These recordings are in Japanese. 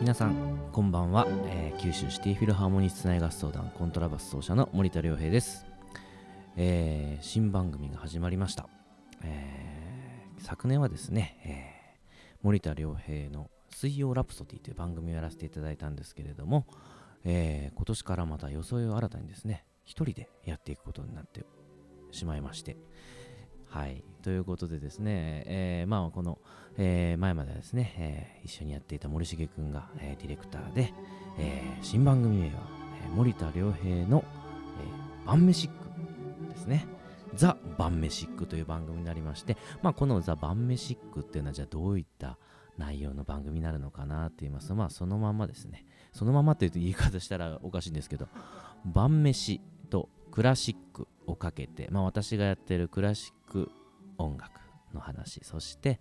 皆さんこんばんは、えー九州シティフィルハーモニー室内合奏団コントラバス奏者の森田亮平です、えー新番組が始まりました、えー昨年はですね、え森田亮平の水曜ラプソディという番組をやらせていただいたんですけれども、え今年からまた装いを新たにですね一人でやっていくことになってしまいましてはいということでですね、えーまあこの、えー前まではですね、えー一緒にやっていた森重くんが、えディレクターで、え新番組名は、え森田良平の、え晩飯ックですね。ザ・晩飯ックという番組になりまして、まあ、このザ・晩飯ックっていうのはじゃあどういった内容の番組になるのかなって言いますと、まあ、そのままですね。そのままっていうと言い方したらおかしいんですけど、晩飯とクラシックをかけて、まあ、私がやってるクラシック音楽の話、そして、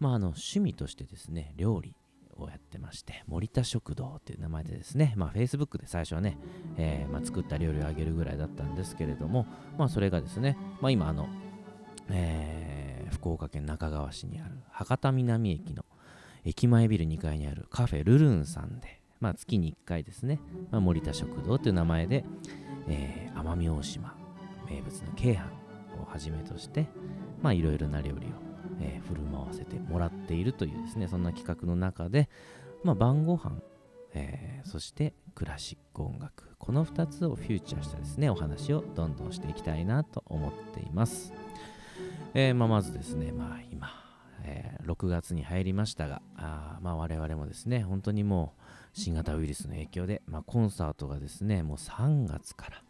まあ、あの趣味としてですね、料理をやってまして、森田食堂っていう名前でですね、まあ、Facebook で最初はね、えーまあ、作った料理をあげるぐらいだったんですけれども、まあ、それがですね、まあ、今、あの、えー福岡県中川市にある博多南駅の駅前ビル2階にあるカフェルルンさんで、まあ、月に1回ですね、まあ、森田食堂という名前で、えー奄美大島名物の京阪をはじめとして、まあ、いろいろな料理を、えー振る舞わせてもらっているというですね、そんな企画の中で、まあ、晩ご飯、えーそしてクラシック音楽、この2つをフューチャーしたですね、お話をどんどんしていきたいなと思っています。えーまあ、まずですね、まあ、今、えー6月に入りましたが、あまあ、我々もですね、本当にもう新型ウイルスの影響で、まあ、コンサートがですね、もう3月から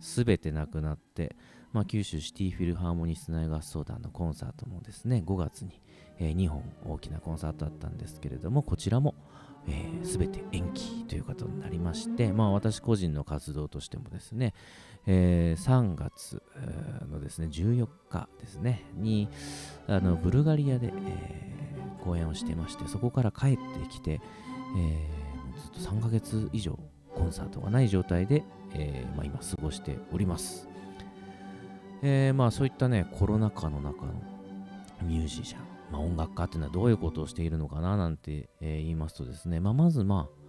全てなくなって、まあ、九州シティフィルハーモニー室内合奏団のコンサートもですね、5月に、え2本大きなコンサートだったんですけれども、こちらも、えー、全て延期ということになりまして、まあ、私個人の活動としてもですね、えー3月のですね14日ですねにあのブルガリアで、えー公演をしてましてそこから帰ってきて、えーずっと3ヶ月以上コンサートがない状態で、えーまあ、今過ごしております、えーまあそういったねコロナ禍の中のミュージシャン、まあ、音楽家っていうのはどういうことをしているのかななんて、えー言いますとですね、まあ、まずまあ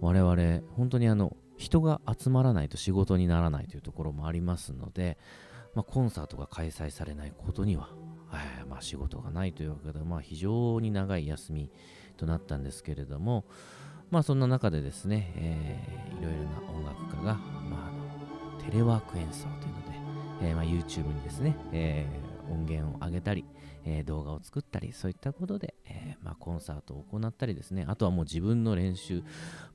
我々本当にあの人が集まらないと仕事にならないというところもありますので、まあ、コンサートが開催されないことには、えまあ、仕事がないというわけで、まあ、非常に長い休みとなったんですけれども、まあ、そんな中でですね、えーいろいろな音楽家が、テレワーク演奏というので、えーまあ、YouTube にですね、えー音源を上げたり、えー動画を作ったりそういったことで、えまあ、コンサートを行ったりですね。あとはもう自分の練習、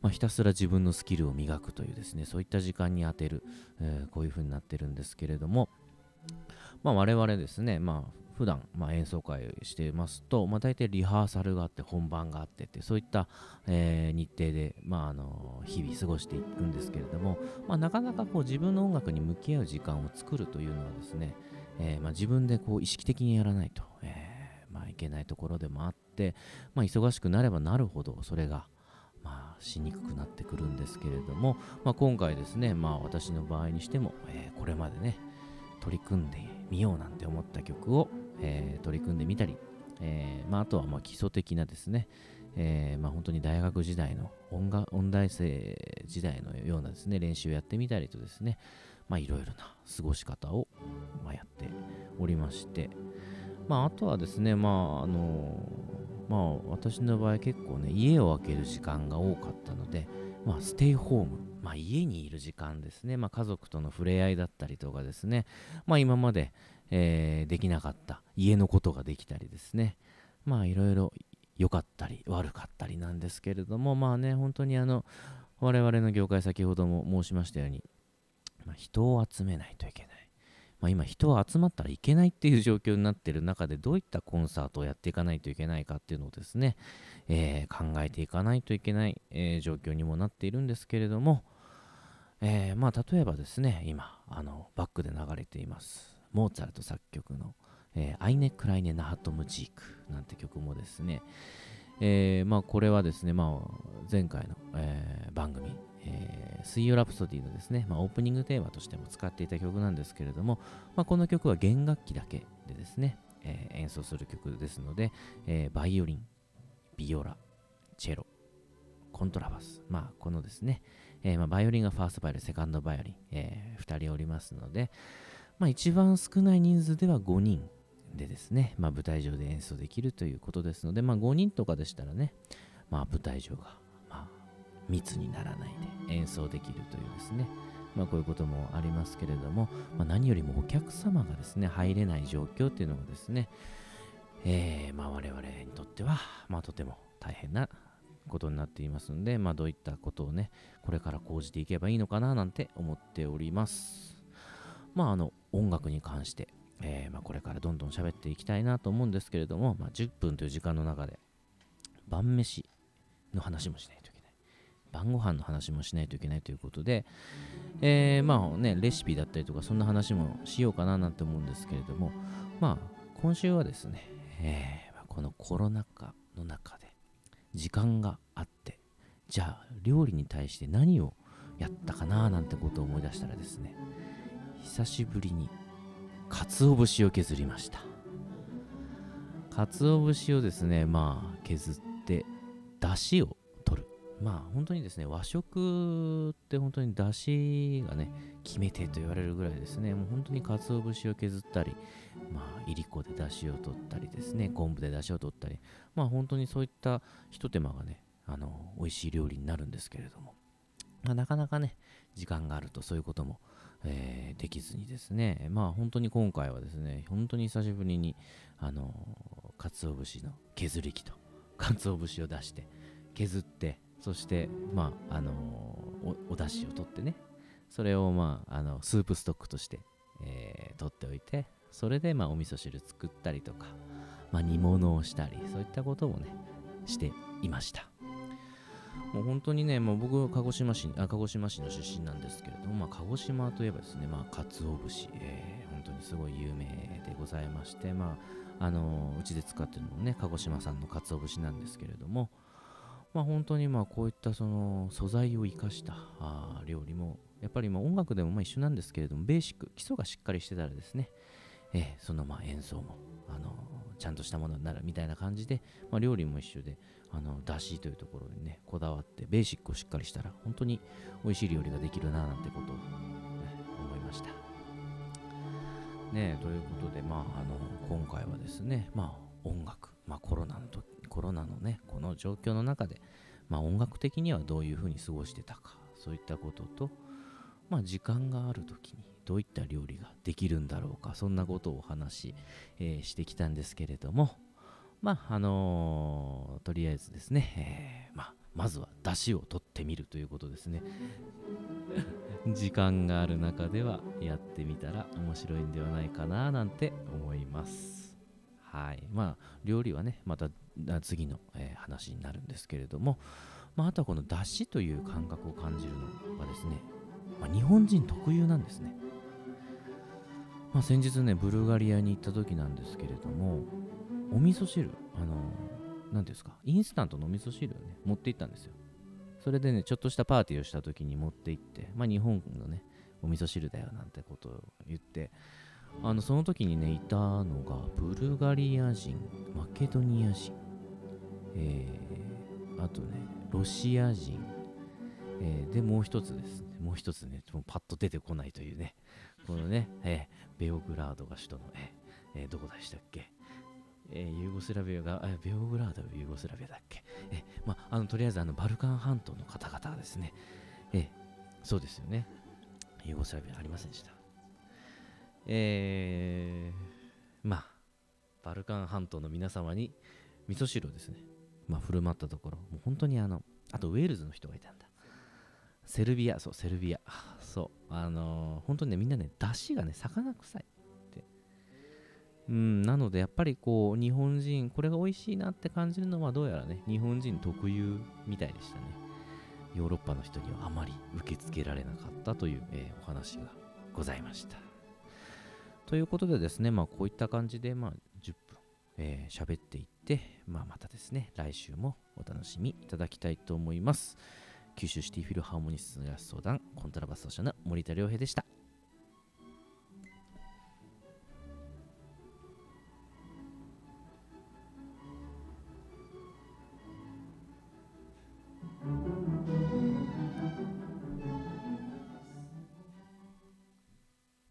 まあ、ひたすら自分のスキルを磨くというですねそういった時間に充てる、えこういう風になってるんですけれども、まあ、我々ですね、まあ普段まあ演奏会してますと、まあ、大体リハーサルがあって本番があってってそういった、えー日程で、まあ、あの日々過ごしていくんですけれども、まあ、なかなかこう自分の音楽に向き合う時間を作るというのはですね、えーまあ、自分でこう意識的にやらないと、えーまあ、いけないところでもあって、まあ、忙しくなればなるほどそれが、まあ、しにくくなってくるんですけれども、まあ、今回ですね、まあ、私の場合にしても、えーこれまでね取り組んでみようなんて思った曲を、えー取り組んでみたり、えーまあ、あとはま基礎的なですね、えーまあ、本当に大学時代の音楽音大生時代のようなですね練習をやってみたりとですねいろいろな過ごし方を、ま、やっておりましてまああとはですねまああのまあ私の場合結構ね家を空ける時間が多かったのでまあステイホームまあ家にいる時間ですね。まあ家族との触れ合いだったりとかですね。まあ今まで、えーできなかった家のことができたりですね。まあいろいろ良かったり悪かったりなんですけれどもまあね本当にあの我々の業界先ほども申しましたように、まあ、人を集めないといけない、まあ、今人は集まったらいけないっていう状況になっている中でどういったコンサートをやっていかないといけないかっていうのをですね、えー考えていかないといけない、えー状況にもなっているんですけれども、えーまあ例えばですね今あのバックで流れていますモーツァルト作曲のえーアイネ・クライネ・ナハトムジークなんて曲もですね、えーまあ、これはですね、まあ、前回の、え番組、え水曜ラプソディのですね、まあ、オープニングテーマとしても使っていた曲なんですけれども、まあ、この曲は弦楽器だけでですね、え演奏する曲ですので、えバイオリン、ビオラ、コントラバス、まあ、このですね、えー、まあ、バイオリンがファーストバイオリン、セカンドバイオリン、えー、2人おりますので、まあ、一番少ない人数では5人でですね、まあ、舞台上で演奏できるということですので、まあ、5人とかでしたらね、まあ、舞台上が、ま、密にならないで演奏できるというですね、まあ、こういうこともありますけれども、ま、何よりもお客様がですね、入れない状況っていうのがですね、えー、ま、我々にとっては、ま、とても大変なことになっていますので、まあ、どういったことをね、これから講じていけばいいのかななんて思っております。まあ、あの、音楽に関して、えー、まあ、これからどんどん喋っていきたいなと思うんですけれども、まあ、10分という時間の中で、晩飯の話もしないといけない。晩ご飯の話もしないといけないということで、えー、まあね、レシピだったりとか、そんな話もしようかななんて思うんですけれども、まあ、今週はですね、えー、このコロナ禍の中で、時間があってじゃあ料理に対して何をやったかななんてことを思い出したらですね久しぶりに鰹節を削りました。鰹節をですねまあ削って出汁をまあ本当にですね和食って本当に出汁がね決め手と言われるぐらいですね。もう本当に鰹節を削ったりまあいりこで出汁を取ったりですね。昆布で出汁を取ったり。まあ本当にそういったひと手間がね、あの、美味しい料理になるんですけれども、まあ、なかなかね、時間があるとそういうことも、えー、できずにですね、まあ本当に今回はですね、本当に久しぶりに、あの、鰹節の削り器と、鰹節を出して、削って、そして、まあ、あのお、お出汁を取ってね、それを、まあ、あの、スープストックとして、えー、取っておいて、それで、まあ、お味噌汁作ったりとか、まあ、煮物をしたりそういったことをねしていました。もう本当にね、もう僕、鹿児島市あ鹿児島市の出身なんですけれども、まあ、鹿児島といえばですね、まあ、鰹節、えー、本当にすごい有名でございまして、まあ、あのうちで使ってるのもね、鹿児島産の鰹節なんですけれども、まあ、本当にまあこういったその素材を生かしたあ料理も、やっぱりま音楽でもまあ一緒なんですけれども、ベーシック、基礎がしっかりしてたらですね、えー、そのまあ演奏も、あのちゃんとしたものになるみたいな感じで、まあ、料理も一緒で、あの、だしというところにね、こだわって、ベーシックをしっかりしたら、本当に美味しい料理ができるな、なんてことを、ね、思いました。ねということで、まあ、あの、今回はですね、まあ、音楽、まあ、コロナのと、コロナのね、この状況の中で、まあ、音楽的にはどういうふうに過ごしてたか、そういったことと、まあ、時間がある時にどういった料理ができるんだろうかそんなことをお話し、えー、してきたんですけれどもまああのー、とりあえずですね、えー、まあ、まずは出汁を取ってみるということですね。時間がある中ではやってみたら面白いんではないかななんて思います。はいまあ料理はねまた次の、えー、話になるんですけれども、まあ、あとはこの出汁という感覚を感じるのがですね、まあ、日本人特有なんですねまあ、先日ね、ブルガリアに行った時なんですけれども、お味噌汁、あのー、ですか、インスタントのお味噌汁をね、持って行ったんですよ。それでね、ちょっとしたパーティーをした時に持って行って、まあ、日本のね、お味噌汁だよなんてことを言って、あの、その時にね、いたのが、ブルガリア人、マケドニア人、えー、あとね、ロシア人、えー、で、もう一つですね、もう一つね、もうパッと出てこないというね、このね、えー、ベオグラードが首都の、えー、どこでしたっけ？えー、ユーゴスラビアが、えベオグラードはユーゴスラビアだっけ？えまあ、あの、とりあえずあの、バルカン半島の方々ですね、えそうですよね。ユーゴスラビアありませんでした？えー、まあ、バルカン半島の皆様に味噌汁をですね、まあ、振る舞ったところ、もう本当にあの、あとウェールズの人がいたんだ。セルビア、そう、セルビア。そう。あのー、本当にね、みんなね、出汁がね、魚臭いって。うん、なので、やっぱりこう、日本人、これが美味しいなって感じるのは、どうやらね、日本人特有みたいでしたね。ヨーロッパの人にはあまり受け付けられなかったという、えー、お話がございました。ということでですね、まあ、こういった感じで、まあ、10分、えー、喋っていって、まあ、またですね、来週もお楽しみいただきたいと思います。九州シティフィルハーモニストの相談コントラバス奏者の森田良平でした